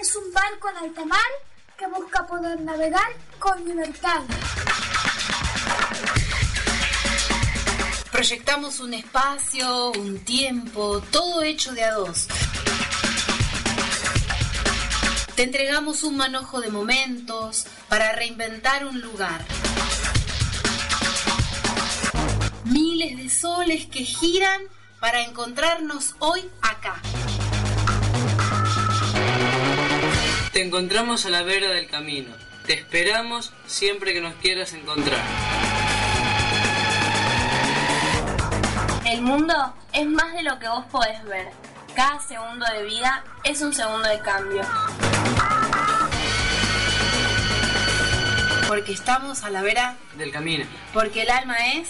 es un barco en alta mar que busca poder navegar con libertad. Proyectamos un espacio, un tiempo, todo hecho de a dos. Te entregamos un manojo de momentos para reinventar un lugar. Miles de soles que giran para encontrarnos hoy acá. Te encontramos a la vera del camino. Te esperamos siempre que nos quieras encontrar. El mundo es más de lo que vos podés ver. Cada segundo de vida es un segundo de cambio. Porque estamos a la vera Del camino. Porque el alma es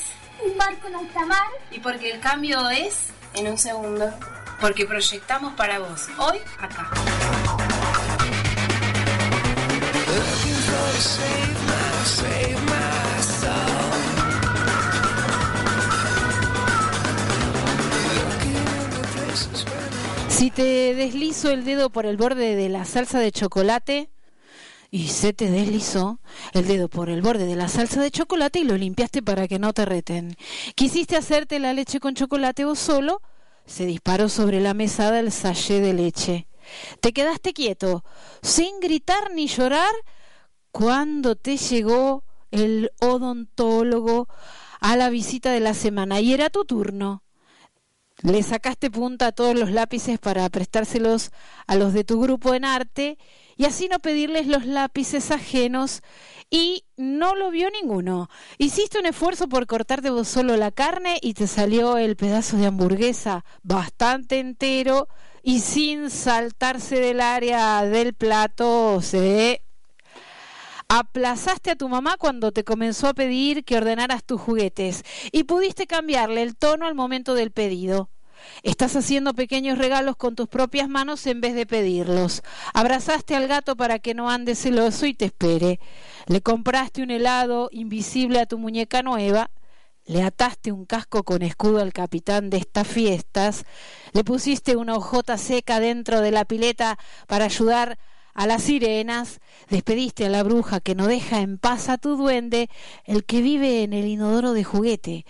Un barco en alta mar y porque el cambio es En un segundo. porque proyectamos para vos hoy acá. Si te deslizo el dedo por el borde de la salsa de chocolate y se te deslizó el dedo por el borde de la salsa de chocolate y lo limpiaste para que no te reten. Quisiste hacerte la leche con chocolate o solo, se disparó sobre la mesada el sachet de leche. Te quedaste quieto, sin gritar ni llorar, cuando te llegó el odontólogo a la visita de la semana y era tu turno. Le sacaste punta a todos los lápices para prestárselos a los de tu grupo en arte y así no pedirles los lápices ajenos y no lo vio ninguno. Hiciste un esfuerzo por cortarte vos solo la carne y te salió el pedazo de hamburguesa bastante entero y sin saltarse del área del plato se aplazaste a tu mamá cuando te comenzó a pedir que ordenaras tus juguetes y pudiste cambiarle el tono al momento del pedido. Estás haciendo pequeños regalos con tus propias manos en vez de pedirlos. Abrazaste al gato para que no ande celoso y te espere. Le compraste un helado invisible a tu muñeca nueva. Le ataste un casco con escudo al capitán de estas fiestas. Le pusiste una hojota seca dentro de la pileta para ayudar a las sirenas, despediste a la bruja que no deja en paz a tu duende, el que vive en el inodoro de juguete,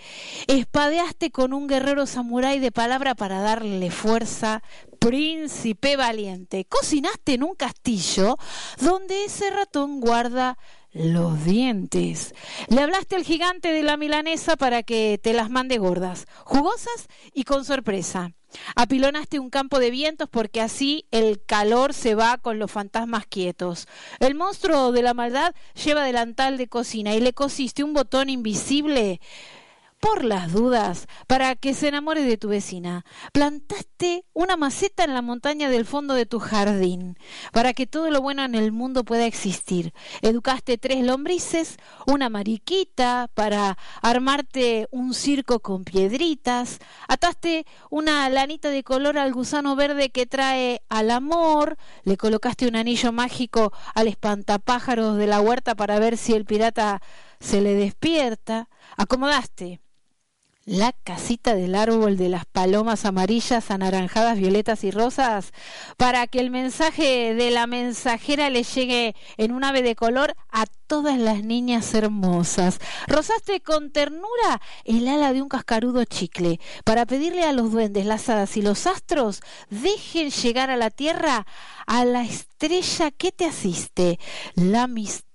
espadeaste con un guerrero samurái de palabra para darle fuerza, príncipe valiente, cocinaste en un castillo donde ese ratón guarda los dientes. Le hablaste al gigante de la milanesa para que te las mande gordas, jugosas y con sorpresa. Apilonaste un campo de vientos porque así el calor se va con los fantasmas quietos. El monstruo de la maldad lleva delantal de cocina y le cosiste un botón invisible por las dudas, para que se enamore de tu vecina. Plantaste una maceta en la montaña del fondo de tu jardín, para que todo lo bueno en el mundo pueda existir. Educaste tres lombrices, una mariquita para armarte un circo con piedritas. Ataste una lanita de color al gusano verde que trae al amor. Le colocaste un anillo mágico al espantapájaros de la huerta para ver si el pirata se le despierta. Acomodaste la casita del árbol de las palomas amarillas, anaranjadas, violetas y rosas, para que el mensaje de la mensajera le llegue en un ave de color a todas las niñas hermosas. Rosaste con ternura el ala de un cascarudo chicle, para pedirle a los duendes, las hadas y los astros dejen llegar a la tierra a la estrella que te asiste, la amistad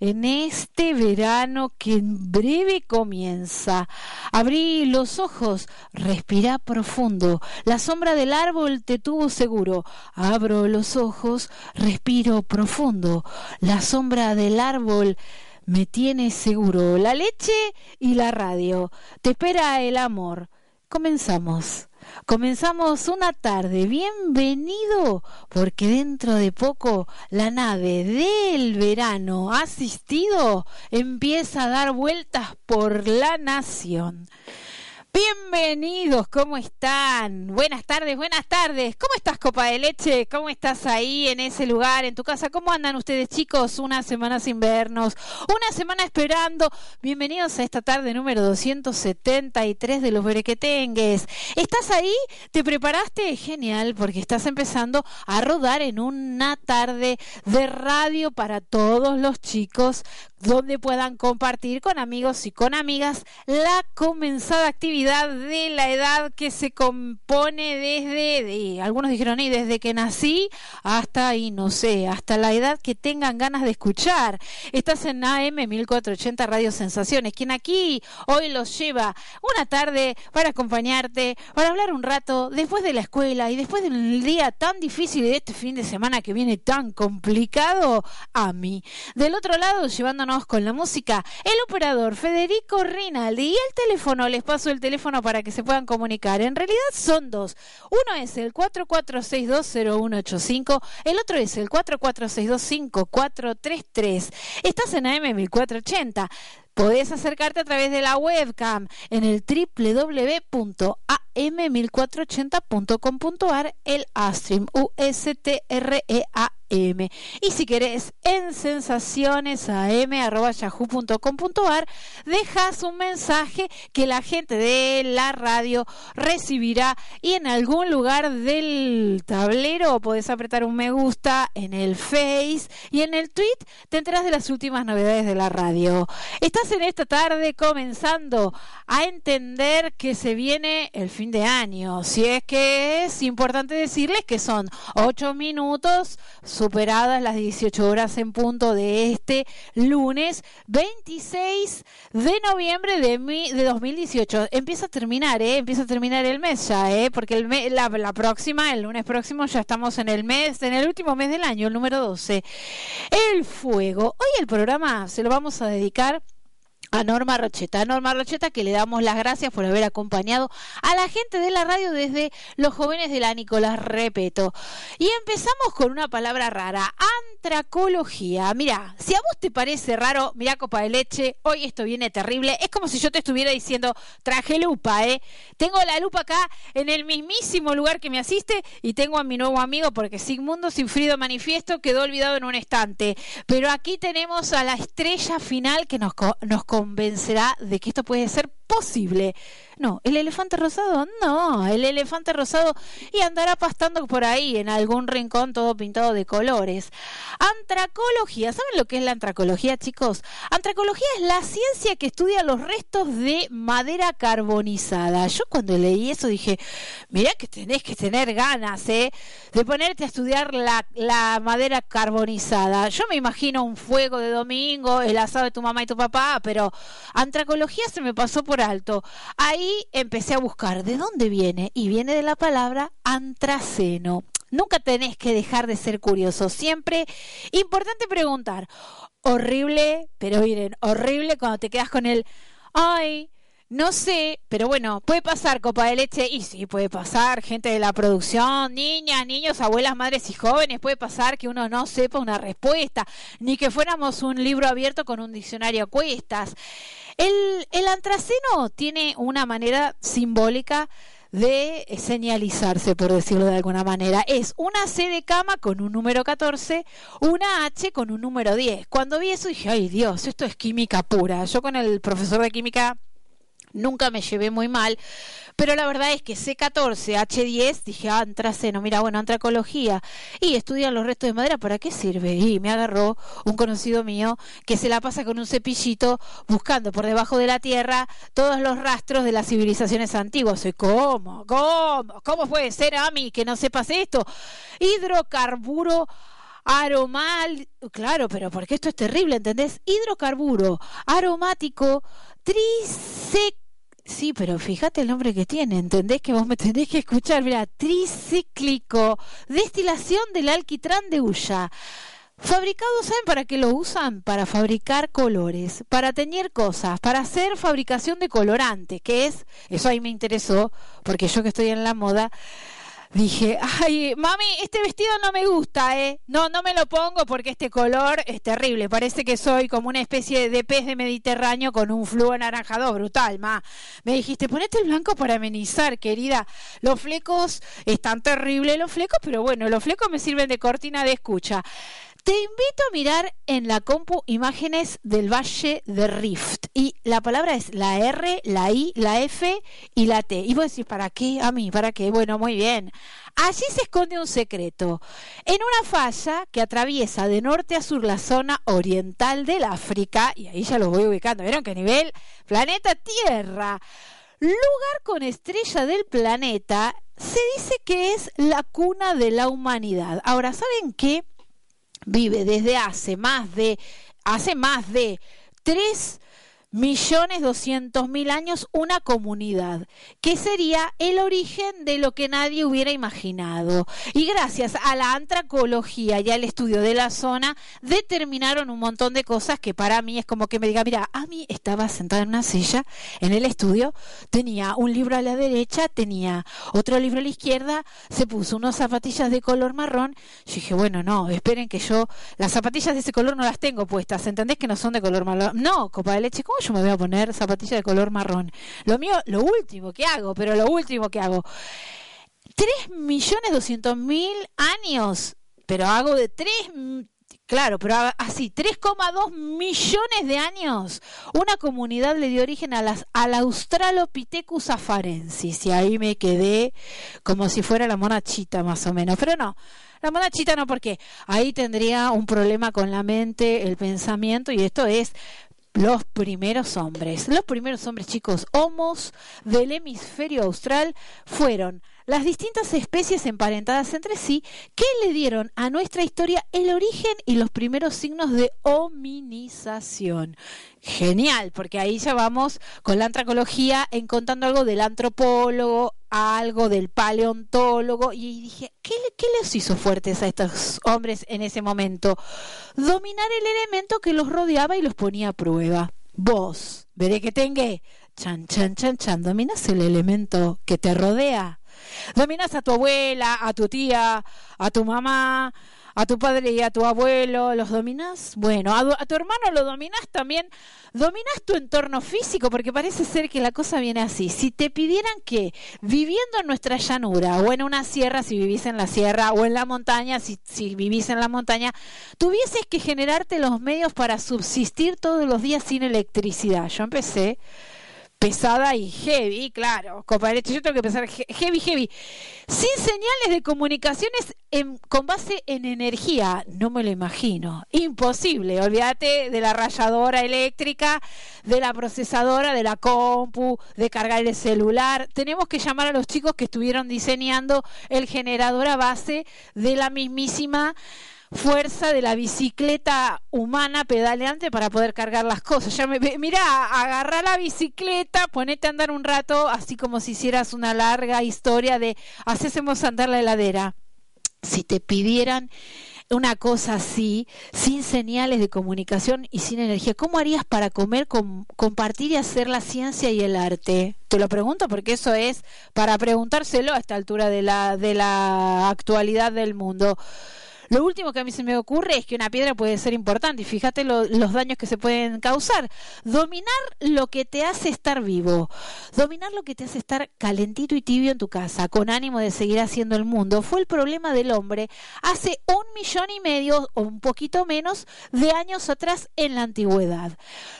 en este verano que en breve comienza. Abrí los ojos, respira profundo. La sombra del árbol te tuvo seguro. Abro los ojos, respiro profundo. La sombra del árbol me tiene seguro. La leche y la radio. Te espera el amor. Comenzamos. Comenzamos una tarde, bienvenido, porque dentro de poco la nave del verano asistido empieza a dar vueltas por la nación. Bienvenidos, ¿cómo están? Buenas tardes, buenas tardes. ¿Cómo estás, Copa de Leche? ¿Cómo estás ahí en ese lugar, en tu casa? ¿Cómo andan ustedes, chicos? Una semana sin vernos, una semana esperando. Bienvenidos a esta tarde número 273 de los Berequetengues. ¿Estás ahí? ¿Te preparaste? Genial, porque estás empezando a rodar en una tarde de radio para todos los chicos donde puedan compartir con amigos y con amigas la comenzada actividad de la edad que se compone desde, de, algunos dijeron, y desde que nací hasta, ahí no sé, hasta la edad que tengan ganas de escuchar. Estás en AM 1480 Radio Sensaciones, quien aquí hoy los lleva una tarde para acompañarte, para hablar un rato después de la escuela y después del día tan difícil de este fin de semana que viene tan complicado, a mí. Del otro lado, llevándonos con la música, el operador Federico Rinaldi y el teléfono, les paso el teléfono para que se puedan comunicar. En realidad son dos. Uno es el 44620185, el otro es el 44625433. Estás en AM 1480. Podés acercarte a través de la webcam en el www.am1480.com.ar, el Astream, U-S-T-R-E-A y si querés, en sensacionesam.yahoo.com.ar, dejas un mensaje que la gente de la radio recibirá y en algún lugar del tablero podés apretar un me gusta en el Face y en el tweet te enteras de las últimas novedades de la radio. Estás en esta tarde comenzando a entender que se viene el fin de año. Si es que es importante decirles que son ocho minutos superadas las 18 horas en punto de este lunes 26 de noviembre de, de 2018. Empieza a terminar, ¿eh? Empieza a terminar el mes ya, ¿eh? Porque el la, la próxima, el lunes próximo, ya estamos en el mes, en el último mes del año, el número 12. El fuego. Hoy el programa se lo vamos a dedicar a Norma Rocheta. A Norma Rocheta que le damos las gracias por haber acompañado a la gente de la radio desde los jóvenes de la Nicolás Repeto. Y empezamos con una palabra rara, antracología. Mira, si a vos te parece raro, mira copa de leche, hoy esto viene terrible. Es como si yo te estuviera diciendo, traje lupa, ¿eh? Tengo la lupa acá en el mismísimo lugar que me asiste y tengo a mi nuevo amigo porque Sigmundo Sinfrido Manifiesto quedó olvidado en un estante. Pero aquí tenemos a la estrella final que nos, nos convencerá de que esto puede ser posible. No, el elefante rosado, no, el elefante rosado y andará pastando por ahí en algún rincón todo pintado de colores. Antracología, ¿saben lo que es la antracología, chicos? Antracología es la ciencia que estudia los restos de madera carbonizada. Yo cuando leí eso dije, mira que tenés que tener ganas, ¿eh? De ponerte a estudiar la, la madera carbonizada. Yo me imagino un fuego de domingo, el asado de tu mamá y tu papá, pero antracología se me pasó por alto. Ahí empecé a buscar de dónde viene y viene de la palabra antraceno. Nunca tenés que dejar de ser curioso. Siempre importante preguntar. Horrible, pero miren, horrible cuando te quedas con el, ay, no sé, pero bueno, puede pasar copa de leche y sí, puede pasar gente de la producción, niñas, niños, abuelas, madres y jóvenes, puede pasar que uno no sepa una respuesta, ni que fuéramos un libro abierto con un diccionario a cuestas. El, el antraceno tiene una manera simbólica de señalizarse, por decirlo de alguna manera. Es una C de cama con un número 14, una H con un número 10. Cuando vi eso dije, ay Dios, esto es química pura. Yo con el profesor de química nunca me llevé muy mal, pero la verdad es que C14, H10, dije, ah, antraceno, mira, bueno, antracología, y estudian los restos de madera, ¿para qué sirve? Y me agarró un conocido mío que se la pasa con un cepillito buscando por debajo de la tierra todos los rastros de las civilizaciones antiguas. Y, ¿cómo? ¿Cómo? ¿Cómo puede ser a mí que no sepas esto? Hidrocarburo aromal, claro, pero porque esto es terrible, ¿entendés? Hidrocarburo aromático trisec Sí, pero fíjate el nombre que tiene, ¿entendés que vos me tenés que escuchar? Mira, tricíclico, destilación del alquitrán de hulla. Fabricados, ¿saben para qué lo usan? Para fabricar colores, para teñir cosas, para hacer fabricación de colorantes, que es, eso ahí me interesó, porque yo que estoy en la moda, dije, ay, mami, este vestido no me gusta, ¿eh? No, no me lo pongo porque este color es terrible. Parece que soy como una especie de pez de Mediterráneo con un flujo anaranjado brutal, ma. Me dijiste, ponete el blanco para amenizar, querida. Los flecos están terribles, los flecos, pero bueno, los flecos me sirven de cortina de escucha. Te invito a mirar en la compu imágenes del Valle de Rift. Y la palabra es la R, la I, la F y la T. Y vos decís, ¿para qué? A mí, ¿para qué? Bueno, muy bien. Allí se esconde un secreto. En una falla que atraviesa de norte a sur la zona oriental del África, y ahí ya lo voy ubicando, ¿vieron qué nivel? Planeta Tierra. Lugar con estrella del planeta, se dice que es la cuna de la humanidad. Ahora, ¿saben qué? Vive desde hace más de hace más de tres millones doscientos mil años una comunidad, que sería el origen de lo que nadie hubiera imaginado. Y gracias a la antracología y al estudio de la zona, determinaron un montón de cosas que para mí es como que me diga, mira, a mí estaba sentada en una silla en el estudio, tenía un libro a la derecha, tenía otro libro a la izquierda, se puso unas zapatillas de color marrón. Yo dije, bueno, no, esperen que yo, las zapatillas de ese color no las tengo puestas, ¿entendés que no son de color marrón? No, copa de leche, ¿cómo yo me voy a poner zapatillas de color marrón. Lo mío, lo último que hago, pero lo último que hago. 3 millones doscientos mil años, pero hago de 3, claro, pero así, 3,2 millones de años. Una comunidad le dio origen a las, al Australopithecus afarensis, y ahí me quedé como si fuera la monachita más o menos, pero no. La monachita no, porque ahí tendría un problema con la mente, el pensamiento, y esto es los primeros hombres. Los primeros hombres, chicos, homos del hemisferio austral fueron las distintas especies emparentadas entre sí que le dieron a nuestra historia el origen y los primeros signos de hominización. Genial, porque ahí ya vamos con la antropología en contando algo del antropólogo, algo del paleontólogo, y dije, ¿qué, ¿qué les hizo fuertes a estos hombres en ese momento? Dominar el elemento que los rodeaba y los ponía a prueba. Vos, veré que tenga, chan, chan, chan, chan, dominas el elemento que te rodea Dominas a tu abuela, a tu tía, a tu mamá, a tu padre y a tu abuelo, ¿los dominas? Bueno, a, tu hermano lo dominas también. Dominas tu entorno físico, porque parece ser que la cosa viene así. Si te pidieran que, viviendo en nuestra llanura, o en una sierra, si vivís en la sierra, o en la montaña, si, si vivís en la montaña, tuvieses que generarte los medios para subsistir todos los días sin electricidad. Yo empecé pesada y heavy, claro, compadre, yo tengo que pensar heavy, heavy, sin señales de comunicaciones con base en energía, no me lo imagino, imposible, olvídate de la rayadora eléctrica, de la procesadora, de la compu, de cargar el celular, tenemos que llamar a los chicos que estuvieron diseñando el generador a base de la mismísima fuerza de la bicicleta humana pedaleante para poder cargar las cosas. Ya me, mira, agarra la bicicleta, ponete a andar un rato, así como si hicieras una larga historia de hacésemos andar la heladera. Si te pidieran una cosa así, sin señales de comunicación y sin energía, ¿cómo harías para comer, compartir y hacer la ciencia y el arte? Te lo pregunto porque eso es para preguntárselo a esta altura de la, de la actualidad del mundo. Lo último que a mí se me ocurre es que una piedra puede ser importante y fíjate los daños que se pueden causar. Dominar lo que te hace estar vivo, dominar lo que te hace estar calentito y tibio en tu casa, con ánimo de seguir haciendo el mundo, fue el problema del hombre hace un millón y medio o un poquito menos de años atrás en la antigüedad.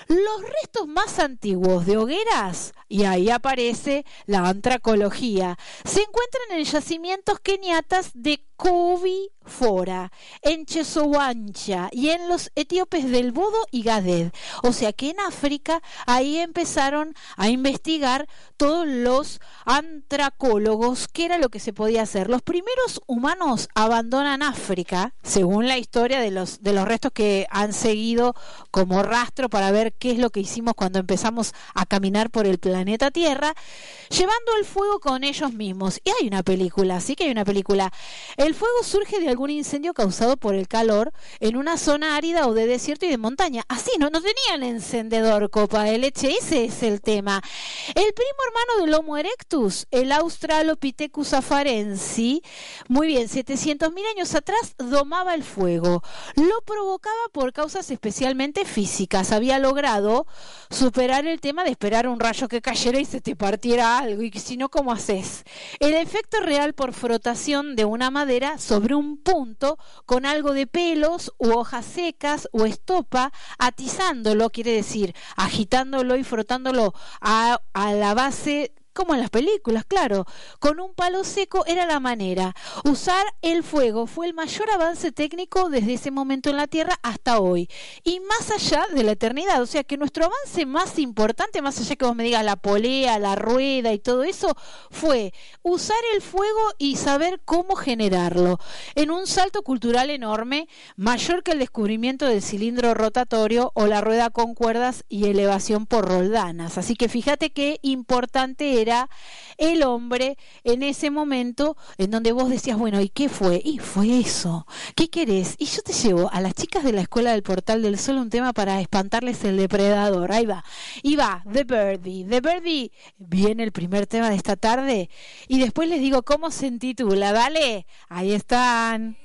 Los restos más antiguos de hogueras, y ahí aparece la antracología, se encuentran en yacimientos keniatas de Kobi Fora, en Chesowancha y en los etíopes del Bodo y Gaded. O sea que en África ahí empezaron a investigar todos los antracólogos qué era lo que se podía hacer. Los primeros humanos abandonan África, según la historia de los, de los restos que han seguido como rastro para ver qué es lo que hicimos cuando empezamos a caminar por el planeta Tierra, llevando el fuego con ellos mismos. Y hay una película, sí que hay una película. El El fuego surge de algún incendio causado por el calor en una zona árida o de desierto y de montaña. Así, no, no tenían encendedor, copa de leche, ese es el tema. El primo hermano del Homo erectus, el Australopithecus afarensi, muy bien, 700.000 años atrás domaba el fuego. Lo provocaba por causas especialmente físicas. Había logrado superar el tema de esperar un rayo que cayera y se te partiera algo. Y si no, ¿cómo haces? El efecto real por frotación de una madera sobre un punto con algo de pelos u hojas secas o estopa, atizándolo, quiere decir, agitándolo y frotándolo a, la base como en las películas, claro, con un palo seco era la manera. Usar el fuego fue el mayor avance técnico desde ese momento en la Tierra hasta hoy. Y más allá de la eternidad, o sea que nuestro avance más importante, más allá que vos me digas la polea, la rueda y todo eso, fue usar el fuego y saber cómo generarlo. En un salto cultural enorme, mayor que el descubrimiento del cilindro rotatorio o la rueda con cuerdas y elevación por roldanas. Así que fíjate qué importante era el hombre en ese momento en donde vos decías, bueno, ¿y qué fue? Y fue eso. ¿Qué querés? Y yo te llevo a las chicas de la escuela del Portal del Sol un tema para espantarles el depredador. Ahí va. Y va, The Birdie. The Birdie viene el primer tema de esta tarde y después les digo cómo se intitula. Dale, ahí están.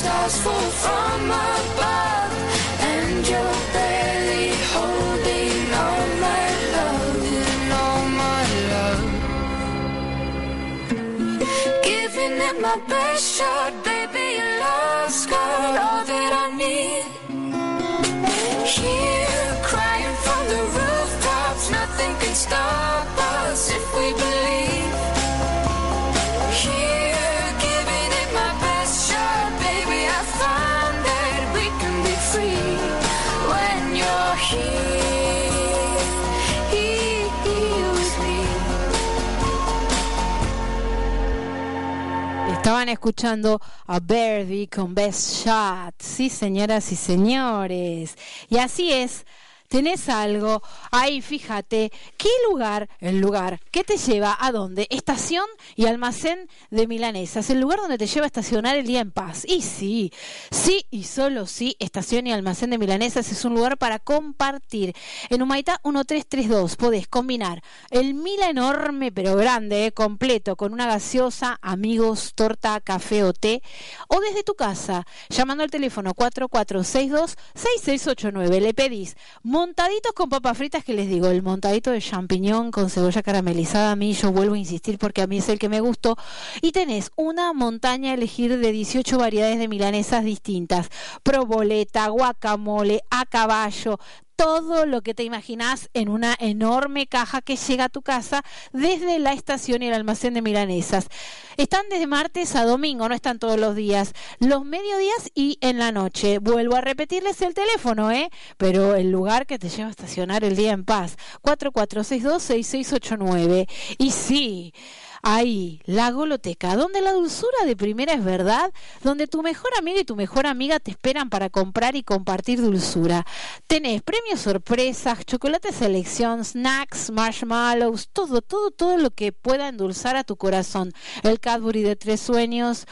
Stars fall from above and you're barely holding all my love all my love. Giving it my best shot, baby. Your love's got all that I need. Here, stop us if we believe. My best shot, baby. We can be free when. Estaban escuchando a Birdie con Best Shot. Sí, señoras y señores. Y así es. Tenés algo ahí, fíjate, ¿qué lugar, el lugar, qué te lleva a dónde? Estación y almacén de milanesas, el lugar donde te lleva a estacionar el día en paz. Y sí, sí y solo sí, estación y almacén de milanesas es un lugar para compartir. En Humaitá 1332 podés combinar el mila enorme pero grande, eh, completo, con una gaseosa, amigos, torta, café o té, o desde tu casa, llamando al teléfono 4462-6689. Le pedís montaditos con papas fritas que les digo, el montadito de champiñón con cebolla caramelizada, a mí yo vuelvo a insistir porque a mí es el que me gustó, y tenés una montaña a elegir de 18 variedades de milanesas distintas, proboleta, guacamole, a caballo, todo lo que te imaginas en una enorme caja que llega a tu casa desde la estación y el almacén de milanesas. Están desde martes a domingo, no están todos los días, los mediodías y en la noche. Vuelvo a repetirles el teléfono, ¿eh? Pero el lugar que te lleva a estacionar el día en paz, 4462-6689. Y sí, Ahí, la Goloteca, donde la dulzura de primera es verdad, donde tu mejor amigo y tu mejor amiga te esperan para comprar y compartir dulzura. Tenés premios sorpresas, chocolate selección, snacks, marshmallows, todo, todo, todo lo que pueda endulzar a tu corazón. El Cadbury de tres sueños,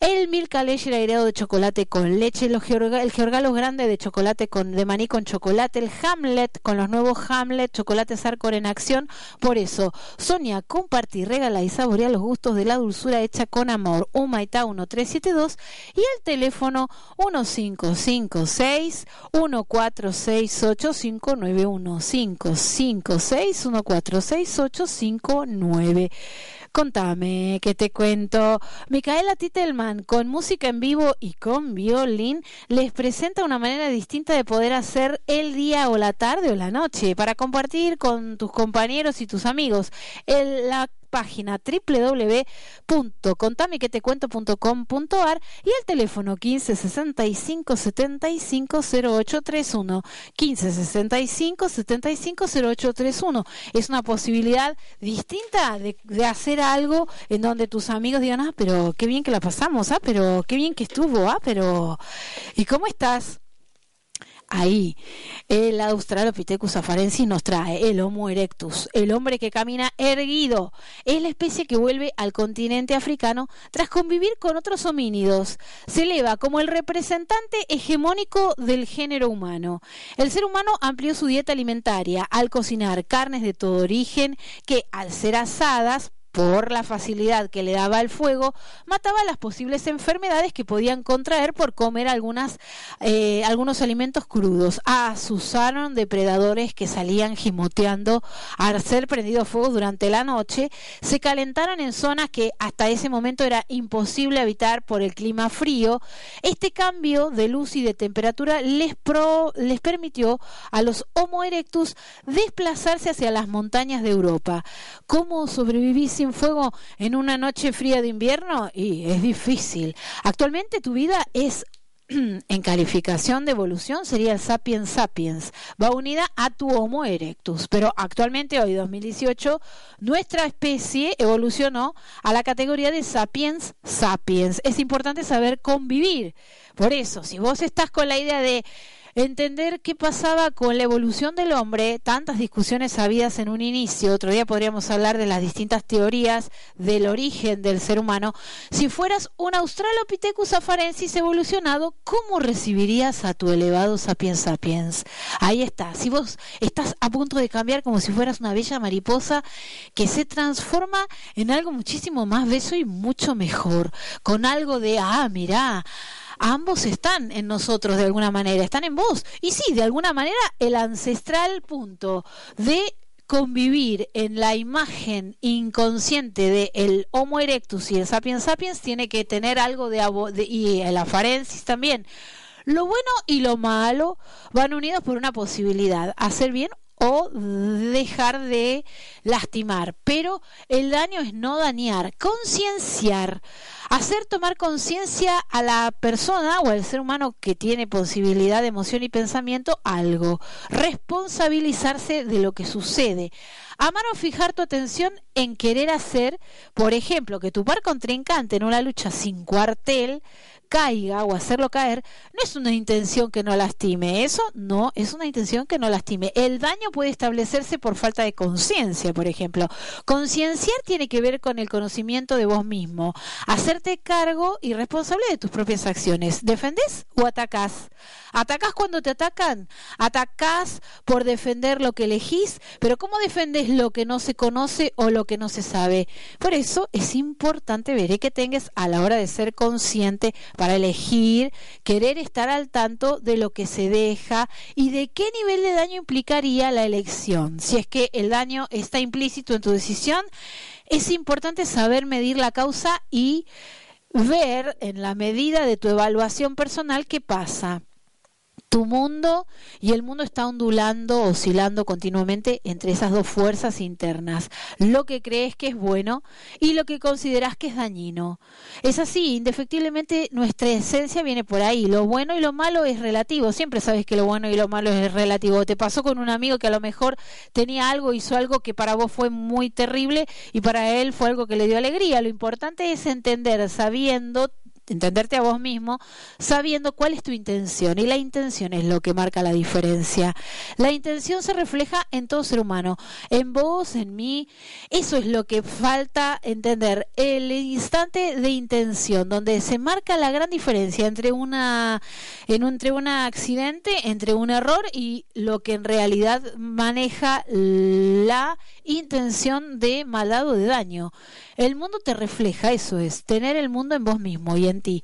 el Milka Leche aireado de chocolate con leche, el Georgalos grande de chocolate con, de maní con chocolate, el Hamlet con los nuevos Hamlet, chocolate Sarkor en acción. Por eso, Sonia, compartir, regala y saborea los gustos de la dulzura hecha con amor. Humaitá 1372 y el teléfono 1556 1468 556 146859. Contame, que te cuento. Micaela Titelman, con música en vivo y con violín, les presenta una manera distinta de poder hacer el día o la tarde o la noche para compartir con tus compañeros y tus amigos. El, la página www.contamequetecuento.com.ar y el teléfono 15 65 75 0831 15 65 75 0831 es una posibilidad distinta de, de hacer algo en donde tus amigos digan ah pero qué bien que la pasamos ah pero qué bien que estuvo ah pero ¿y cómo estás? Ahí, el Australopithecus afarensis nos trae el Homo erectus, el hombre que camina erguido. Es la especie que vuelve al continente africano tras convivir con otros homínidos. Se eleva como el representante hegemónico del género humano. El ser humano amplió su dieta alimentaria al cocinar carnes de todo origen que, al ser asadas, por la facilidad que le daba el fuego, mataba las posibles enfermedades que podían contraer por comer eh, algunos alimentos crudos. Asusaron depredadores que salían gimoteando al ser prendido fuego durante la noche. Se calentaron en zonas que hasta ese momento era imposible habitar por el clima frío. Este cambio de luz y de temperatura les, pro, les permitió a los Homo erectus desplazarse hacia las montañas de Europa. ¿Cómo sobrevivir sin fuego en una noche fría de invierno? Y es difícil. Actualmente tu vida es en calificación de evolución sería sapiens sapiens, va unida a tu Homo erectus, pero actualmente hoy 2018 nuestra especie evolucionó a la categoría de sapiens sapiens. Es importante saber convivir. Por eso, si vos estás con la idea de entender qué pasaba con la evolución del hombre, tantas discusiones habidas en un inicio, otro día podríamos hablar de las distintas teorías del origen del ser humano, si fueras un Australopithecus afarensis evolucionado, ¿cómo recibirías a tu elevado sapiens sapiens? Ahí está, si vos estás a punto de cambiar como si fueras una bella mariposa que se transforma en algo muchísimo más beso y mucho mejor, con algo de, ah, mirá, ambos están en nosotros de alguna manera, están en vos. Y sí, de alguna manera el ancestral punto de convivir en la imagen inconsciente de el Homo erectus y el Sapiens sapiens tiene que tener algo de, de y el afarensis también. Lo bueno y lo malo van unidos por una posibilidad, hacer bien o dejar de lastimar. Pero el daño es no dañar, concienciar, hacer tomar conciencia a la persona o al ser humano que tiene posibilidad de emoción y pensamiento algo, responsabilizarse de lo que sucede. Amar o fijar tu atención en querer hacer, por ejemplo, que tu par contrincante en una lucha sin cuartel caiga o hacerlo caer, no es una intención que no lastime, eso no es una intención que no lastime. El daño puede establecerse por falta de conciencia, por ejemplo. Concienciar tiene que ver con el conocimiento de vos mismo, hacerte cargo y responsable de tus propias acciones. ¿Defendés o atacás? ¿Atacás cuando te atacan? ¿Atacás por defender lo que elegís? Pero ¿cómo defendes lo que no se conoce o lo que no se sabe? Por eso es importante ver que tengas a la hora de ser consciente elegir, querer estar al tanto de lo que se deja y de qué nivel de daño implicaría la elección. Si es que el daño está implícito en tu decisión, es importante saber medir la causa y ver en la medida de tu evaluación personal qué pasa tu mundo y el mundo está ondulando, oscilando continuamente entre esas dos fuerzas internas, lo que crees que es bueno y lo que consideras que es dañino. Es así, indefectiblemente nuestra esencia viene por ahí, lo bueno y lo malo es relativo, siempre sabes que lo bueno y lo malo es relativo. Te pasó con un amigo que a lo mejor tenía algo, hizo algo que para vos fue muy terrible y para él fue algo que le dio alegría. Lo importante es entender, sabiendo entenderte a vos mismo, sabiendo cuál es tu intención. Y la intención es lo que marca la diferencia. La intención se refleja en todo ser humano, en vos, en mí. Eso es lo que falta entender. El instante de intención, donde se marca la gran diferencia entre una, en, entre un accidente, entre un error y lo que en realidad maneja la intención de maldad o de daño. El mundo te refleja, eso es, tener el mundo en vos mismo y en ti.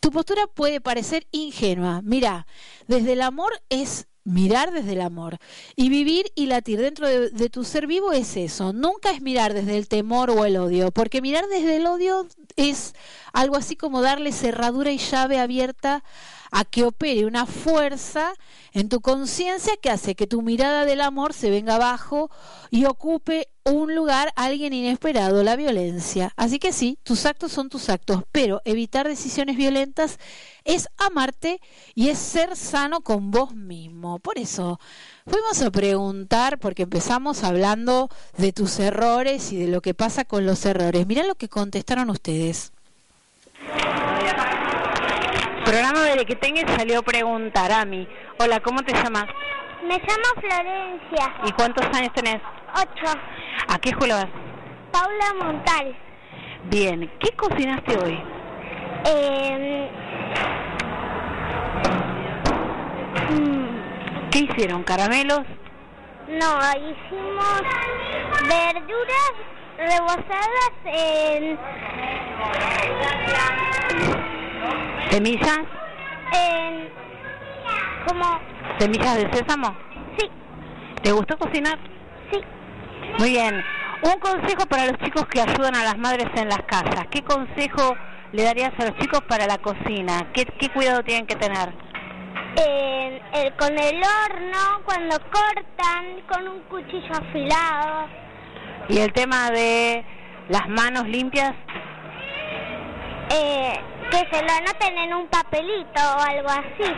Tu postura puede parecer ingenua. Mira, desde el amor es mirar desde el amor. Y vivir y latir dentro de, de, tu ser vivo es eso. Nunca es mirar desde el temor o el odio, porque mirar desde el odio es algo así como darle cerradura y llave abierta a que opere una fuerza en tu conciencia que hace que tu mirada del amor se venga abajo y ocupe un lugar alguien inesperado, la violencia. Así que sí, tus actos son tus actos, pero evitar decisiones violentas es amarte y es ser sano con vos mismo. Por eso fuimos a preguntar, porque empezamos hablando de tus errores y de lo que pasa con los errores. Mirá lo que contestaron ustedes. Programa de que tenga salió a preguntar a mí. Hola, ¿cómo te llamas? Me llamo Florencia. ¿Y cuántos años tenés? Ocho. ¿A qué escuela vas? Paula Montal. Bien, ¿qué cocinaste hoy? Eh, ¿Qué hicieron? ¿Caramelos? no, hicimos verduras rebozadas en, ¿Semillas? en como ¿Semillas de sésamo? sí, ¿Te gustó cocinar? sí. Muy bien. Un consejo para los chicos que ayudan a las madres en las casas. ¿Qué consejo le darías a los chicos para la cocina? ¿Qué, qué cuidado tienen que tener? En el, con el horno, cuando cortan con un cuchillo afilado. Y el tema de las manos limpias, Eh, que se lo anoten en un papelito o algo así.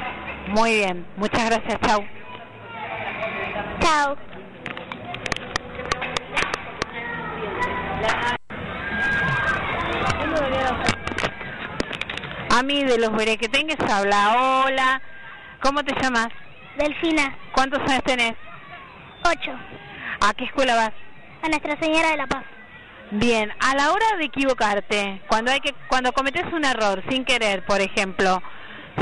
muy bien. Muchas gracias, chau. Chao. A mí de los berequetengues habla. Hola. ¿Cómo te llamas? Delfina, ¿Cuántos años tenés? ocho. ¿A qué escuela vas? A Nuestra Señora de la Paz. Bien, a la hora de equivocarte, cuando hay que cuando cometes un error sin querer, por ejemplo,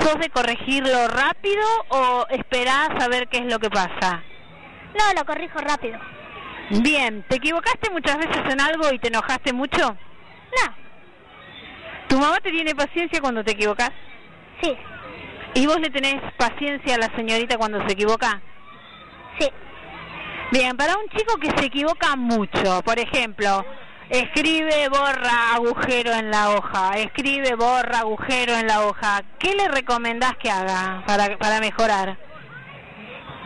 ¿sos de corregirlo rápido o esperás a ver qué es lo que pasa? No, lo corrijo rápido. Bien, ¿te equivocaste muchas veces en algo y te enojaste mucho? No, ¿Tu mamá te tiene paciencia cuando te equivocas? sí, ¿Y vos le tenés paciencia a la señorita cuando se equivoca? sí. Bien, para un chico que se equivoca mucho, por ejemplo, escribe, borra, agujero en la hoja, escribe, borra, agujero en la hoja, ¿qué le recomendás que haga para, para mejorar?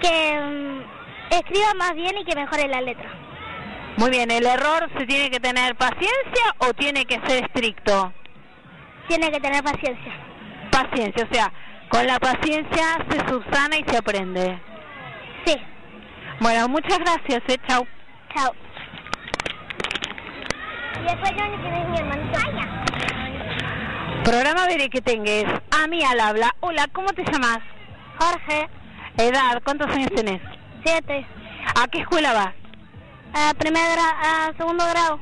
Que mm, escriba más bien y que mejore la letra. Muy bien, ¿el error se tiene que tener paciencia o tiene que ser estricto? Tiene que tener paciencia. Paciencia, o sea, con la paciencia se subsana y se aprende. Sí. Bueno, muchas gracias, eh, chau. Chao. Y después yo que es mi hermanito. Programa Veré que tengas. A mí al habla. Hola, ¿cómo te llamas? Jorge, Edad, ¿cuántos años tenés? siete. ¿A qué escuela vas? A primer gra a segundo grado.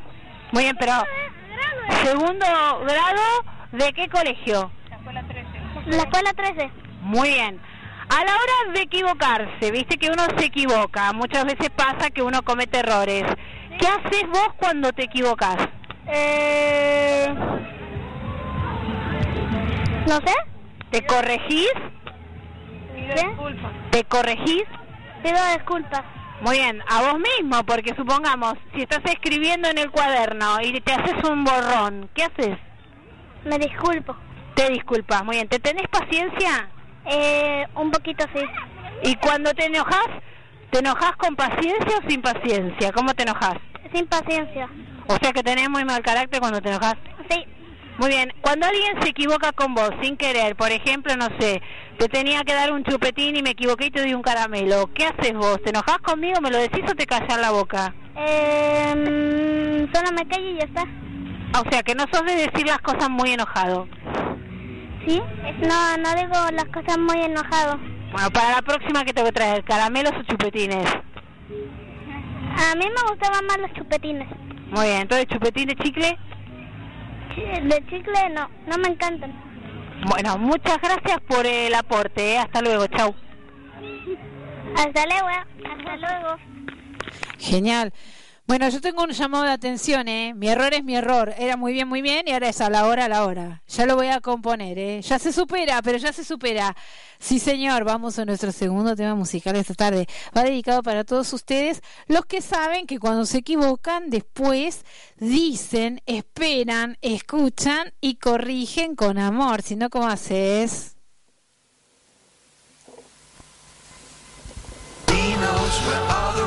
Muy bien, pero segundo grado, ¿de qué colegio? La escuela 13. Muy bien. A la hora de equivocarse, viste que uno se equivoca, muchas veces pasa que uno comete errores. ¿Qué haces vos cuando te equivocas? Eh... No sé. ¿Te corregís? ¿Qué? ¿Te corregís? Pido disculpas. Muy bien, a vos mismo, porque supongamos, si estás escribiendo en el cuaderno y te haces un borrón, ¿qué haces? Me disculpo. Te disculpas, muy bien. ¿Te tenés paciencia? Eh, un poquito sí. ¿Y cuando te enojas, te enojas con paciencia o sin paciencia? ¿Cómo te enojas? Sin paciencia. O sea que tenés muy mal carácter cuando te enojas. Sí. Muy bien, cuando alguien se equivoca con vos sin querer, por ejemplo, no sé, te tenía que dar un chupetín y me equivoqué y te di un caramelo, ¿qué haces vos? ¿Te enojas conmigo, me lo decís o te callas la boca? Eh, solo me callo y ya está. O sea que no sos de decir las cosas muy enojado. ¿Sí? No, no digo las cosas muy enojado. Bueno, para la próxima que te voy a traer, caramelos o chupetines. A mí me gustaban más los chupetines. Muy bien, entonces chupetín de chicle. Chi- De chicle no, no me encantan. Bueno, muchas gracias por el aporte, ¿eh? hasta luego, chau. Hasta luego. Hasta luego. Genial. Bueno, yo tengo un llamado de atención, ¿eh? Mi error es mi error. Era muy bien, muy bien, y ahora es a la hora, a la hora. Ya lo voy a componer, ¿eh? Ya se supera, pero ya se supera. Sí, señor, vamos a nuestro segundo tema musical esta tarde. Va dedicado para todos ustedes, los que saben que cuando se equivocan, después dicen, esperan, escuchan y corrigen con amor. Si no, ¿cómo haces? Dinos,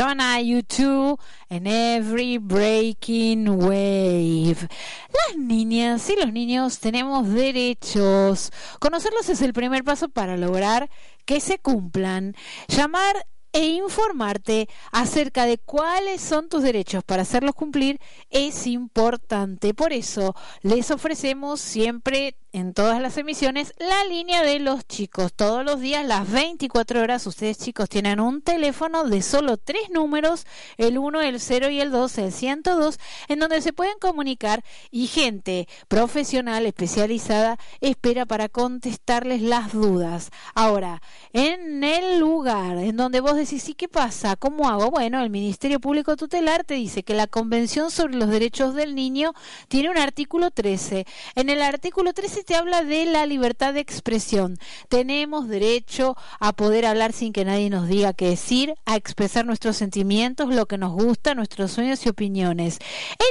En Every Breaking Wave. Las niñas y los niños tenemos derechos. Conocerlos es el primer paso para lograr que se cumplan. Llamar e informarte acerca de cuáles son tus derechos para hacerlos cumplir es importante. Por eso les ofrecemos siempre en todas las emisiones la línea de los chicos. Todos los días, las 24 horas, ustedes chicos tienen un teléfono de solo tres números, el 1, el 0 y el 2, el 102, en donde se pueden comunicar y gente profesional especializada espera para contestarles las dudas. Ahora, en el lugar en donde vos decís, ¿y qué pasa? ¿Cómo hago? Bueno, el Ministerio Público Tutelar te dice que la Convención sobre los Derechos del Niño tiene un artículo 13. En el artículo 13 te habla de la libertad de expresión. Tenemos derecho a poder hablar sin que nadie nos diga qué decir, a expresar nuestros sentimientos, lo que nos gusta, nuestros sueños y opiniones.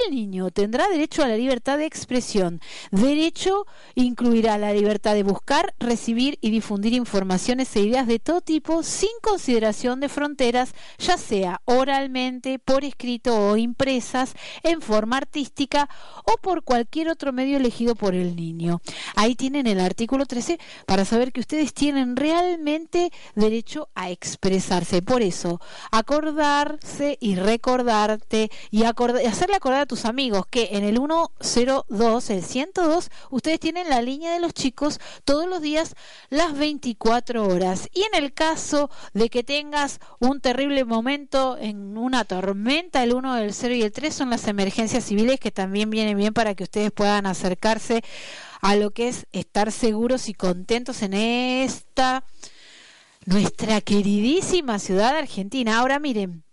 El niño tendrá derecho a la libertad de expresión. Derecho incluirá la libertad de buscar, recibir y difundir informaciones e ideas de todo tipo sin consideración de fronteras, ya sea oralmente, por escrito o impresas, en forma artística o por cualquier otro medio elegido por el niño. Ahí tienen el artículo 13 para saber que ustedes tienen realmente derecho a expresarse. Por eso, acordarse y recordarte y hacerle acordar a tus amigos que en el 102, el 102, ustedes tienen la línea de los chicos todos los días las 24 horas. Y en el caso de que tengas un terrible momento en una tormenta, el 1, el 0 y el 3 son las emergencias civiles que también vienen bien para que ustedes puedan acercarse a lo que es estar seguros y contentos en esta nuestra queridísima ciudad argentina. Ahora miren,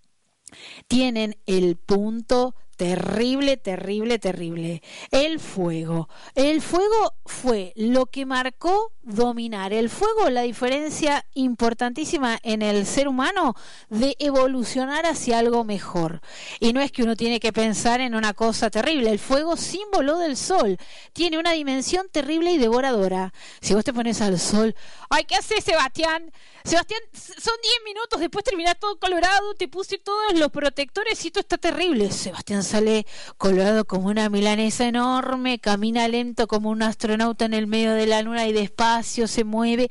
tienen el punto terrible, terrible, terrible. El fuego. El fuego fue lo que marcó dominar. El fuego, la diferencia importantísima en el ser humano de evolucionar hacia algo mejor. Y no es que uno tiene que pensar en una cosa terrible. El fuego, símbolo del sol, tiene una dimensión terrible y devoradora. Si vos te pones al sol, ay, ¿qué haces, Sebastián? Sebastián, son 10 minutos, después terminás todo colorado, te puse todos los protectores y esto está terrible. Sebastián sale colorado como una milanesa enorme, camina lento como un astronauta en el medio de la luna y despacio se mueve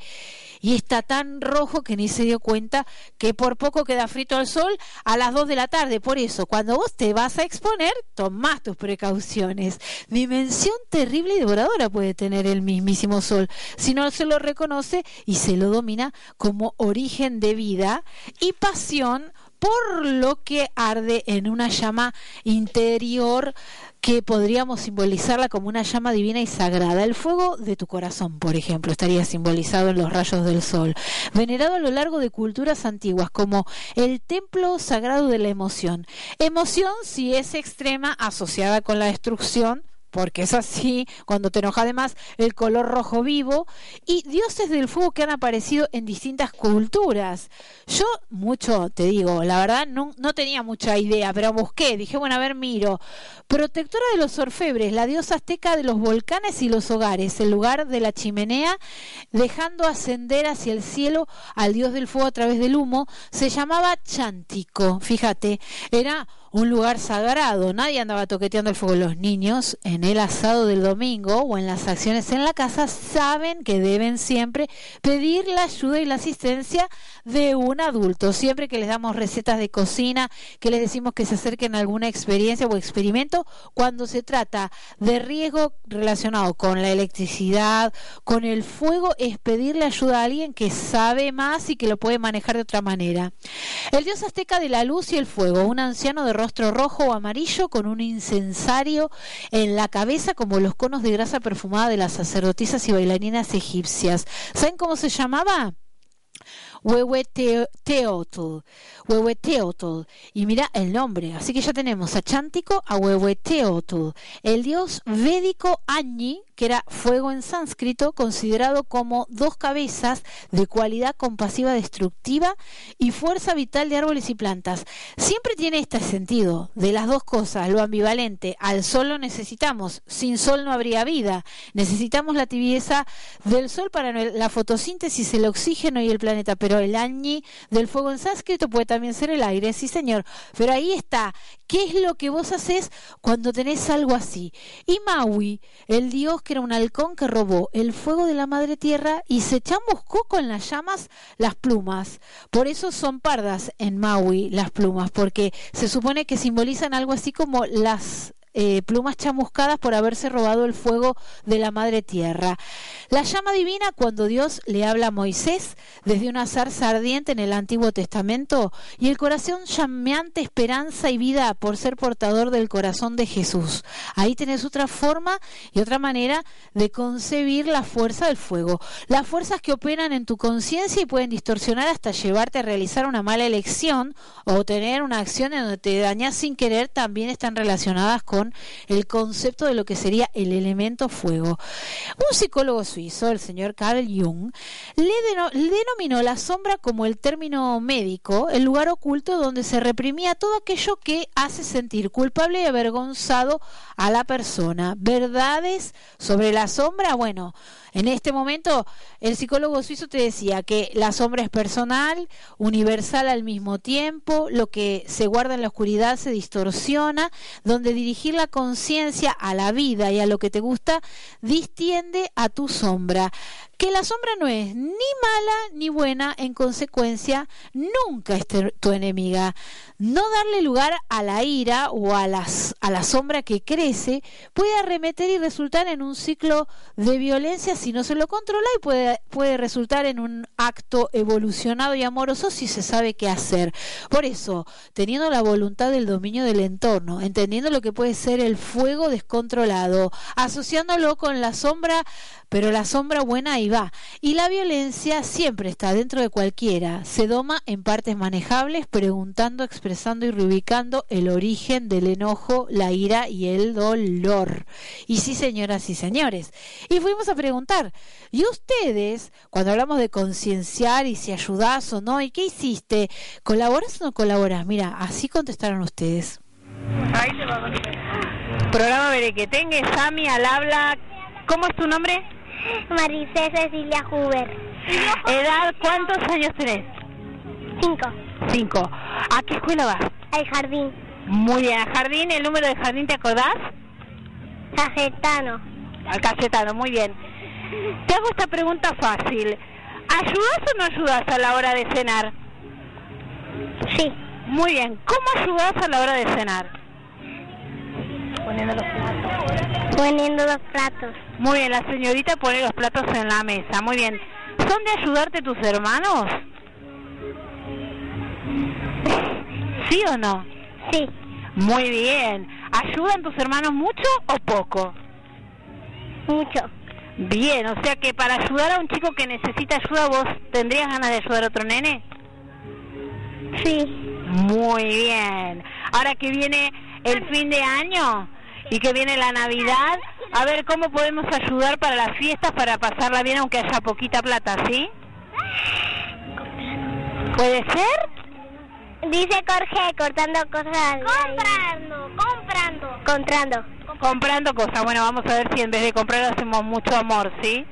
y está tan rojo que ni se dio cuenta que por poco queda frito al sol a las 2 de la tarde. Por eso, cuando vos te vas a exponer, tomás tus precauciones. Dimensión terrible y devoradora puede tener el mismísimo sol si no se lo reconoce y se lo domina como origen de vida y pasión por lo que arde en una llama interior que podríamos simbolizarla como una llama divina y sagrada. El fuego de tu corazón, por ejemplo, estaría simbolizado en los rayos del sol, venerado a lo largo de culturas antiguas como el templo sagrado de la emoción. Emoción si es extrema asociada con la destrucción, porque es así, cuando te enoja además, el color rojo vivo, y dioses del fuego que han aparecido en distintas culturas. Yo mucho, te digo, la verdad no, no tenía mucha idea, pero busqué, dije, bueno, a ver, miro. Protectora de los orfebres, la diosa azteca de los volcanes y los hogares, el lugar de la chimenea, dejando ascender hacia el cielo al dios del fuego a través del humo, se llamaba Chántico, fíjate, era un lugar sagrado. Nadie andaba toqueteando el fuego. Los niños en el asado del domingo o en las acciones en la casa saben que deben siempre pedir la ayuda y la asistencia de un adulto. Siempre que les damos recetas de cocina, que les decimos que se acerquen a alguna experiencia o experimento, cuando se trata de riesgo relacionado con la electricidad, con el fuego, es pedirle ayuda a alguien que sabe más y que lo puede manejar de otra manera. El dios azteca de la luz y el fuego, un anciano de rostro rojo o amarillo con un incensario en la cabeza como los conos de grasa perfumada de las sacerdotisas y bailarinas egipcias. ¿Saben cómo se llamaba? Huehueteotl, Huehueteotl. Y mira el nombre. Así que ya tenemos a Chántico, a Huehueteotl. El dios védico Añi, era fuego en sánscrito, considerado como dos cabezas de cualidad compasiva destructiva y fuerza vital de árboles y plantas. Siempre tiene este sentido de las dos cosas, lo ambivalente. Al sol lo necesitamos, sin sol no habría vida. Necesitamos la tibieza del sol para la fotosíntesis, el oxígeno y el planeta, pero el añi del fuego en sánscrito puede también ser el aire, sí señor. Pero ahí está, ¿qué es lo que vos haces cuando tenés algo así? Y Maui, el dios que era un halcón que robó el fuego de la madre tierra y se chamuscó con las llamas las plumas. Por eso son pardas en Maui las plumas, porque se supone que simbolizan algo así como las eh, plumas chamuscadas por haberse robado el fuego de la madre tierra. La llama divina, cuando Dios le habla a Moisés desde una zarza ardiente en el Antiguo Testamento, y el corazón llameante esperanza y vida por ser portador del corazón de Jesús. Ahí tenés otra forma y otra manera de concebir la fuerza del fuego. Las fuerzas que operan en tu conciencia y pueden distorsionar hasta llevarte a realizar una mala elección o tener una acción en donde te dañas sin querer también están relacionadas con el concepto de lo que sería el elemento fuego. Un psicólogo suizo, el señor Carl Jung, le, le denominó la sombra como el término médico, el lugar oculto donde se reprimía todo aquello que hace sentir culpable y avergonzado a la persona. ¿Verdades sobre la sombra? Bueno, en este momento, el psicólogo suizo te decía que la sombra es personal, universal al mismo tiempo, lo que se guarda en la oscuridad se distorsiona, donde dirigir la conciencia a la vida y a lo que te gusta distiende a tu sombra. Que la sombra no es ni mala ni buena, en consecuencia, nunca es tu enemiga. No darle lugar a la ira o a, las, a la sombra que crece puede arremeter y resultar en un ciclo de violencia si no se lo controla y puede, puede resultar en un acto evolucionado y amoroso si se sabe qué hacer. Por eso, teniendo la voluntad del dominio del entorno, entendiendo lo que puede ser el fuego descontrolado, asociándolo con la sombra, pero la sombra buena ahí va. Y la violencia siempre está dentro de cualquiera. Se doma en partes manejables, preguntando, expresando y reubicando el origen del enojo, la ira y el dolor. Y sí, señoras y señores. Y fuimos a preguntar, ¿y ustedes, cuando hablamos de concienciar y si ayudás o no, y qué hiciste? ¿Colaboras o no colaboras? Mira, así contestaron ustedes. Programa Berequetengue, Sami al habla. ¿Cómo es tu nombre? Maricé Cecilia Huber. Edad, ¿cuántos años tenés? Cinco. Cinco. ¿A qué escuela vas? El jardín. Muy bien, ¿al jardín? ¿El número de jardín te acordás? Cajetano. Al Cayetano, muy bien. Te hago esta pregunta fácil. ¿Ayudas o no ayudas a la hora de cenar? Sí. Muy bien. ¿Cómo ayudas a la hora de cenar? Poniendo los platos. Poniendo los platos. Muy bien, la señorita pone los platos en la mesa. Muy bien. ¿Son de ayudarte tus hermanos? ¿Sí o no? Sí. Muy bien. ¿Ayudan tus hermanos mucho o poco? Mucho. Bien, o sea que para ayudar a un chico que necesita ayuda, ¿vos tendrías ganas de ayudar a otro nene? Sí. Muy bien. Ahora que viene el fin de año y que viene la Navidad, a ver cómo podemos ayudar para las fiestas, para pasarla bien aunque haya poquita plata, ¿sí? ¿Puede ser? Dice Jorge cortando cosas. Comprando, comprando. Comprando. Comprando cosas. Bueno, vamos a ver si en vez de comprar hacemos mucho amor, ¿sí?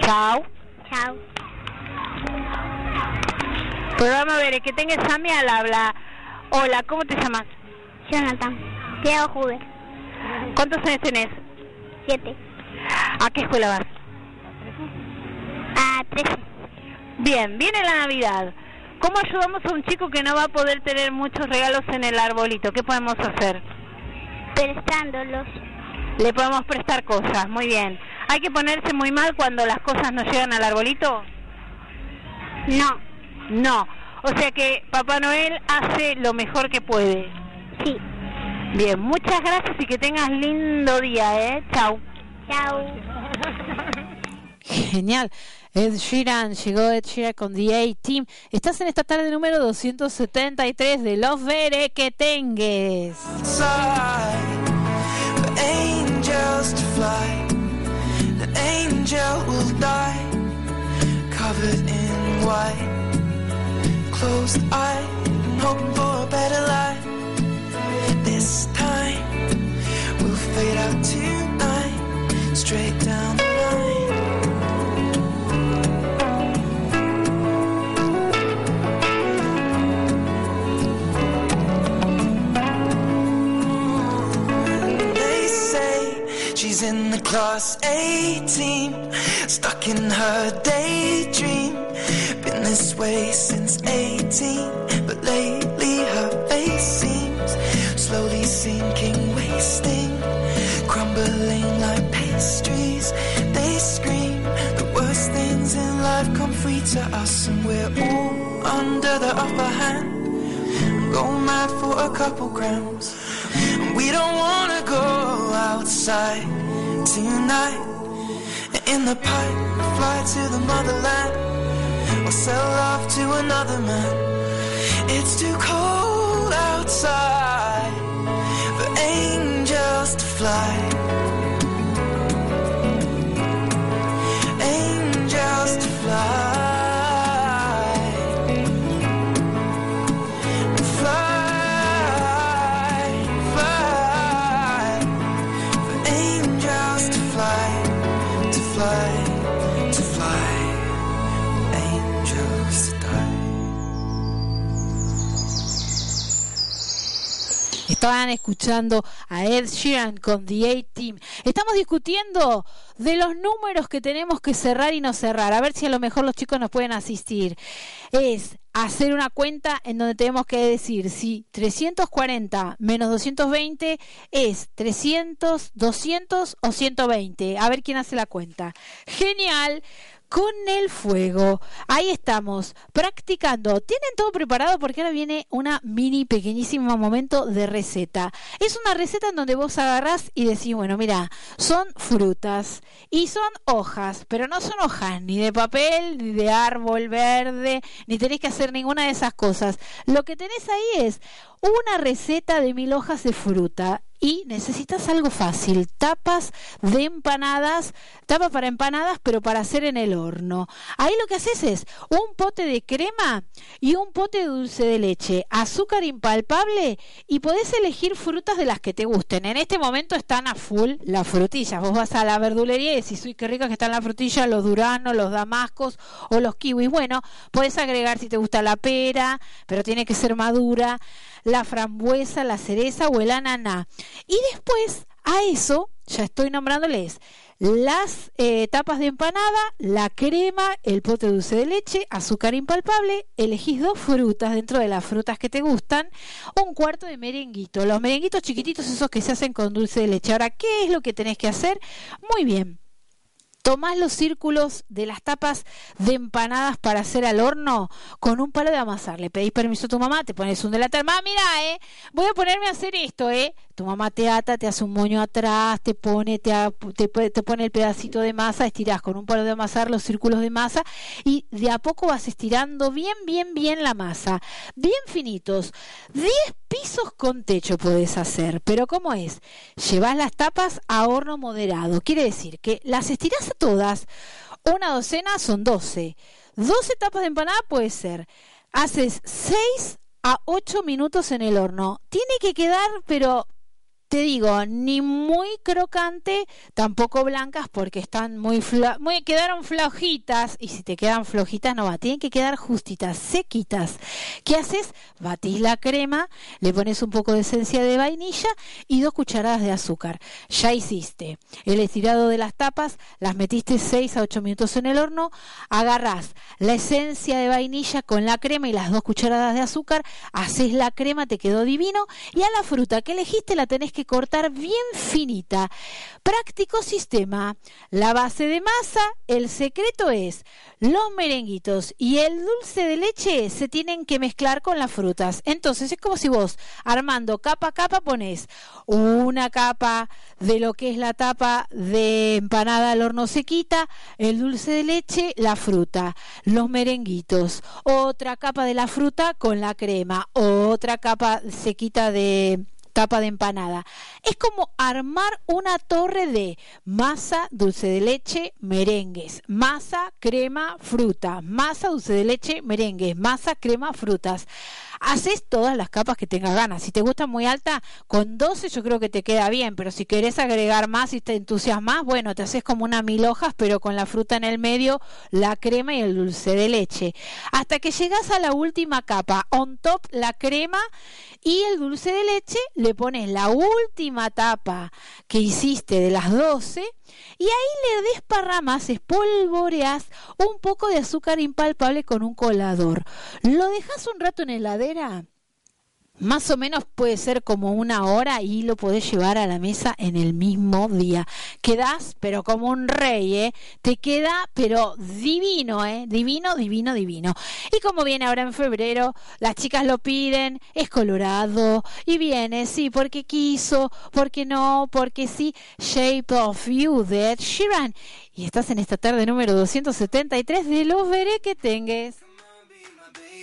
Chao. Chao. Programa Bere, que tengas Sami al habla. Hola, ¿cómo te llamas? Jonathan. Diego Juber. ¿Cuántos años tenés? Siete. ¿A qué escuela vas? A trece. Bien, viene la Navidad. ¿Cómo ayudamos a un chico que no va a poder tener muchos regalos en el arbolito? ¿Qué podemos hacer? Prestándolos. Le podemos prestar cosas, muy bien. ¿Hay que ponerse muy mal cuando las cosas no llegan al arbolito? No. No. O sea que Papá Noel hace lo mejor que puede. Bien, muchas gracias y que tengas lindo día, ¿eh? Chau. Chau. Genial. Ed Sheeran, llegó Ed Sheeran con The A-Team. Estás en esta tarde número 273 de Los Veré que tengues. outside for angels to fly. The angel will die, covered in white. Closed eye, hoping for a better life. This time we'll fade out tonight, straight down the line. They say she's in the class A team, stuck in her daydream. Been this way since 18, but lately in life come free to us, and we're all under the upper hand. Go mad for a couple grams. We don't wanna go outside tonight. In the pipe, fly to the motherland, or sell off to another man. It's too cold outside for angels to fly. Estaban escuchando a Ed Sheeran con The A-Team. Estamos discutiendo de los números que tenemos que cerrar y no cerrar. A ver si a lo mejor los chicos nos pueden asistir. Es hacer una cuenta en donde tenemos que decir si 340 menos 220 es 300, 200 o 120. A ver quién hace la cuenta. Genial. Con el fuego. Ahí estamos, practicando. ¿Tienen todo preparado? Porque ahora viene una mini, pequeñísimo momento de receta. Es una receta en donde vos agarrás y decís, bueno, mira, son frutas y son hojas, pero no son hojas ni de papel, ni de árbol verde, ni tenés que hacer ninguna de esas cosas. Lo que tenés ahí es una receta de mil hojas de fruta y necesitas algo fácil, tapas de empanadas, tapa para empanadas, pero para hacer en el horno. Ahí lo que haces es un pote de crema y un pote de dulce de leche, azúcar impalpable y podés elegir frutas de las que te gusten. En este momento están a full las frutillas. Vos vas a la verdulería y decís, uy, qué ricas que están las frutillas, los duranos, los damascos o los kiwis. Bueno, podés agregar si te gusta la pera, pero tiene que ser madura, la frambuesa, la cereza o el ananá. Y después a eso, ya estoy nombrándoles las eh, tapas de empanada, la crema, el pote dulce de leche, azúcar impalpable, elegís dos frutas dentro de las frutas que te gustan, un cuarto de merenguito, los merenguitos chiquititos esos que se hacen con dulce de leche. Ahora, ¿qué es lo que tenés que hacer? Muy bien. Tomás los círculos de las tapas de empanadas para hacer al horno con un palo de amasar. Le pedís permiso a tu mamá, te pones un delantal. Mamá, mira, eh, voy a ponerme a hacer esto, eh. Tu mamá te ata, te hace un moño atrás, te pone, te, te, te pone el pedacito de masa, estirás con un palo de amasar los círculos de masa y de a poco vas estirando bien, bien, bien la masa. Bien finitos. 10 pisos con techo podés hacer. Pero ¿cómo es? Llevas las tapas a horno moderado. Quiere decir que las estirás a todas. Una docena son 12. 12 tapas de empanada puede ser. Haces 6 a 8 minutos en el horno. Tiene que quedar, pero te digo, ni muy crocante, tampoco blancas porque están muy, fla muy quedaron flojitas y si te quedan flojitas no va, tienen que quedar justitas, sequitas. ¿Qué haces? Batís la crema, le pones un poco de esencia de vainilla y dos cucharadas de azúcar. Ya hiciste el estirado de las tapas, las metiste 6 a 8 minutos en el horno, agarrás la esencia de vainilla con la crema y las dos cucharadas de azúcar, haces la crema, te quedó divino y a la fruta que elegiste la tenés que cortar bien finita. Práctico sistema. La base de masa, el secreto es los merenguitos y el dulce de leche se tienen que mezclar con las frutas. Entonces es como si vos armando capa a capa pones una capa de lo que es la tapa de empanada al horno sequita, el dulce de leche, la fruta, los merenguitos, otra capa de la fruta con la crema, otra capa sequita de tapa de empanada. Es como armar una torre de masa, dulce de leche, merengues, masa, crema, fruta, masa, dulce de leche, merengues, masa, crema, frutas. Haces todas las capas que tengas ganas. Si te gusta muy alta, con 12 yo creo que te queda bien, pero si querés agregar más y te entusiasmas, bueno, te haces como una mil hojas, pero con la fruta en el medio, la crema y el dulce de leche. Hasta que llegas a la última capa, on top la crema y el dulce de leche, le pones la última tapa que hiciste de las 12 y ahí le desparramas, espolvoreas un poco de azúcar impalpable con un colador. Lo dejas un rato en heladera. Más o menos puede ser como una hora y lo podés llevar a la mesa en el mismo día. Quedás, pero como un rey, ¿eh? Te queda, pero divino, ¿eh? Divino, divino, divino. Y como viene ahora en febrero, las chicas lo piden, es colorado y viene, sí, porque quiso, porque no, porque sí. Shape of You de Ed Sheeran. Y estás en esta tarde número 273 de Los Veré que tengas.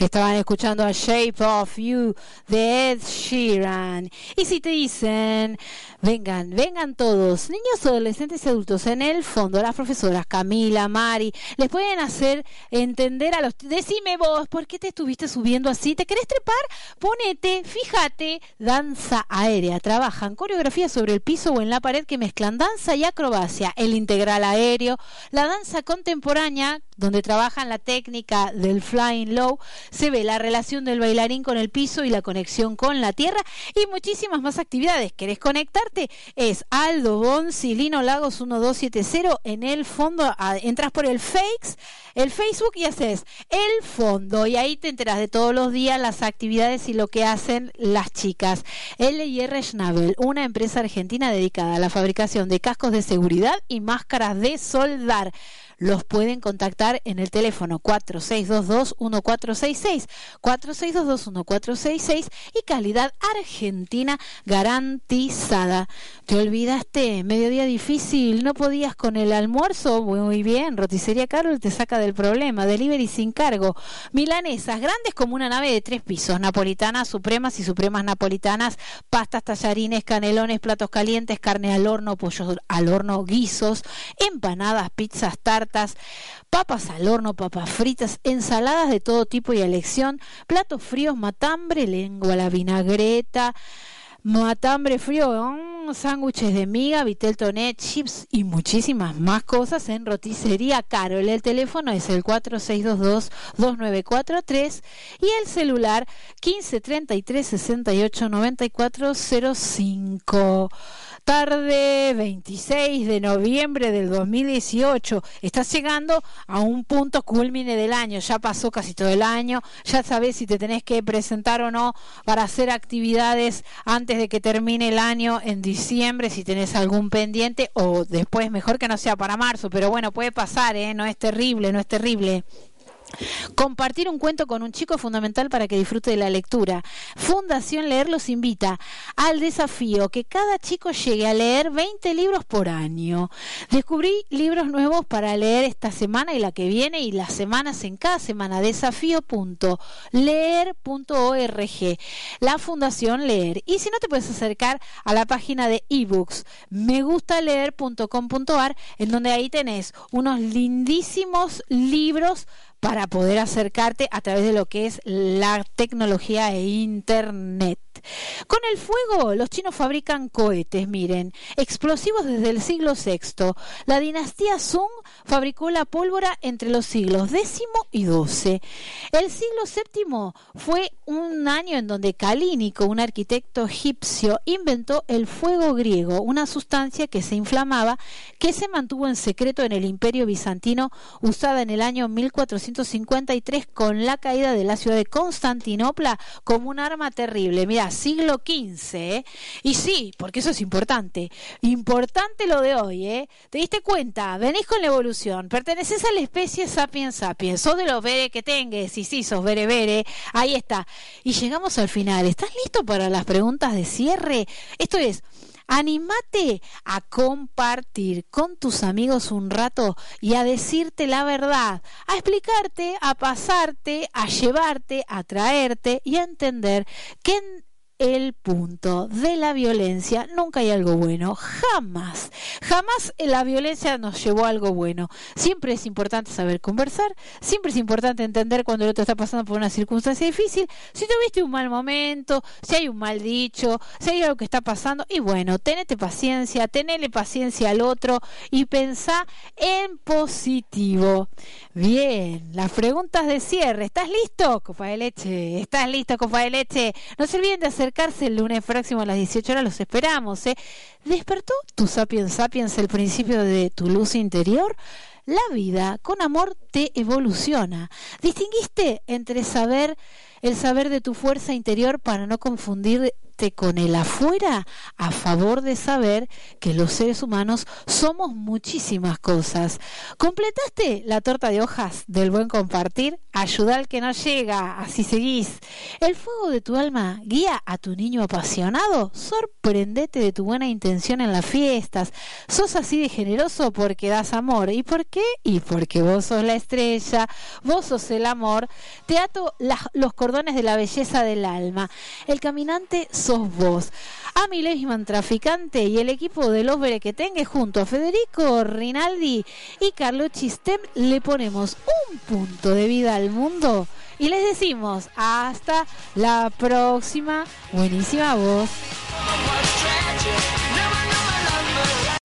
Estaban escuchando a Shape of You de Ed Sheeran. Y si te dicen, vengan, vengan todos, niños, adolescentes y adultos, en el fondo las profesoras Camila, Mari, les pueden hacer entender a los... Decime vos, ¿por qué te estuviste subiendo así? ¿Te querés trepar? Ponete, fíjate, danza aérea. Trabajan coreografía sobre el piso o en la pared que mezclan danza y acrobacia, el integral aéreo, la danza contemporánea, donde trabajan la técnica del flying low, se ve la relación del bailarín con el piso y la conexión con la tierra y muchísimas más actividades. ¿Querés Es Aldo Bonzi, Lino Lagos 1270 en el fondo. Entras por el Fakes, el Facebook y haces el fondo y ahí te enteras de todos los días las actividades y lo que hacen las chicas. LR Schnabel, una empresa argentina dedicada a la fabricación de cascos de seguridad y máscaras de soldar los pueden contactar en el teléfono 4622-1466, 4622-1466 y calidad argentina garantizada. ¿Te olvidaste? Mediodía difícil, no podías con el almuerzo. Muy bien, Roticería Carol te saca del problema. Delivery sin cargo. Milanesas grandes como una nave de tres pisos, napolitanas supremas y supremas napolitanas, pastas, tallarines, canelones, platos calientes, carne al horno, pollo al horno, guisos, empanadas, pizzas, tartas, papas al horno, papas fritas, ensaladas de todo tipo y elección, platos fríos, matambre, lengua la vinagreta, matambre frío, sándwiches de miga, vitel toné, chips y muchísimas más cosas en Roticería Carol. El teléfono es el 4622-2943 y el celular 1533 68 94 05. Tarde 26 de noviembre del 2018. Estás llegando a un punto culmine del año. Ya pasó casi todo el año. Ya sabes si te tenés que presentar o no para hacer actividades antes de que termine el año en diciembre. Si tenés algún pendiente o después, mejor que no sea para marzo. Pero bueno, puede pasar, ¿eh? No es terrible, no es terrible. Compartir un cuento con un chico es fundamental para que disfrute de la lectura. Fundación Leer los invita al desafío que cada chico llegue a leer 20 libros por año. Descubrí libros nuevos para leer esta semana y la que viene y las semanas en cada semana. Desafío.leer.org. La Fundación Leer. Y si no te puedes acercar a la página de ebooks megustaleer.com.ar en donde ahí tenés unos lindísimos libros para poder acercarte a través de lo que es la tecnología e internet. Con el fuego, los chinos fabrican cohetes, miren, explosivos desde el siglo VI. La dinastía Sung fabricó la pólvora entre los siglos X y XII. El siglo VII fue un año en donde Calínico, un arquitecto egipcio, inventó el fuego griego, una sustancia que se inflamaba, que se mantuvo en secreto en el imperio bizantino, usada en el año 1453 con la caída de la ciudad de Constantinopla como un arma terrible. Mira, siglo XV, ¿eh? Y sí, porque eso es importante. Importante lo de hoy, ¿eh? ¿Te diste cuenta? Venís con la evolución. Perteneces a la especie sapiens sapiens. Sos de los vere que tengas. Y sí, sos vere vere. Ahí está. Y llegamos al final. ¿Estás listo para las preguntas de cierre? Esto es... Animate a compartir con tus amigos un rato y a decirte la verdad, a explicarte, a pasarte, a llevarte, a traerte y a entender que el punto de la violencia nunca hay algo bueno, jamás, jamás la violencia nos llevó a algo bueno. Siempre es importante saber conversar, siempre es importante entender cuando el otro está pasando por una circunstancia difícil, si tuviste un mal momento, si hay un mal dicho, si hay algo que está pasando, y bueno, tenete paciencia, tenele paciencia al otro y pensá en positivo. Bien, las preguntas de cierre, ¿estás listo, copa de leche? ¿Estás listo, copa de leche? No se olviden de hacer acercarse el lunes próximo a las 18 horas, los esperamos. ¿eh? ¿Despertó tu sapiens sapiens el principio de tu luz interior? La vida con amor te evoluciona. ¿Distinguiste entre saber el saber de tu fuerza interior para no con el afuera a favor de saber que los seres humanos somos muchísimas cosas. ¿Completaste la torta de hojas del buen compartir? Ayuda al que no llega, así seguís. ¿El fuego de tu alma guía a tu niño apasionado? Sorprendete de tu buena intención en las fiestas. ¿Sos así de generoso porque das amor? ¿Y por qué? Y porque vos sos la estrella, vos sos el amor. Te ato los cordones de la belleza del alma. El caminante sos vos. A Milesman Traficante y el equipo de los Berequetengue junto a Federico Rinaldi y Carlos Chistem le ponemos un punto de vida al mundo y les decimos hasta la próxima. Buenísima voz.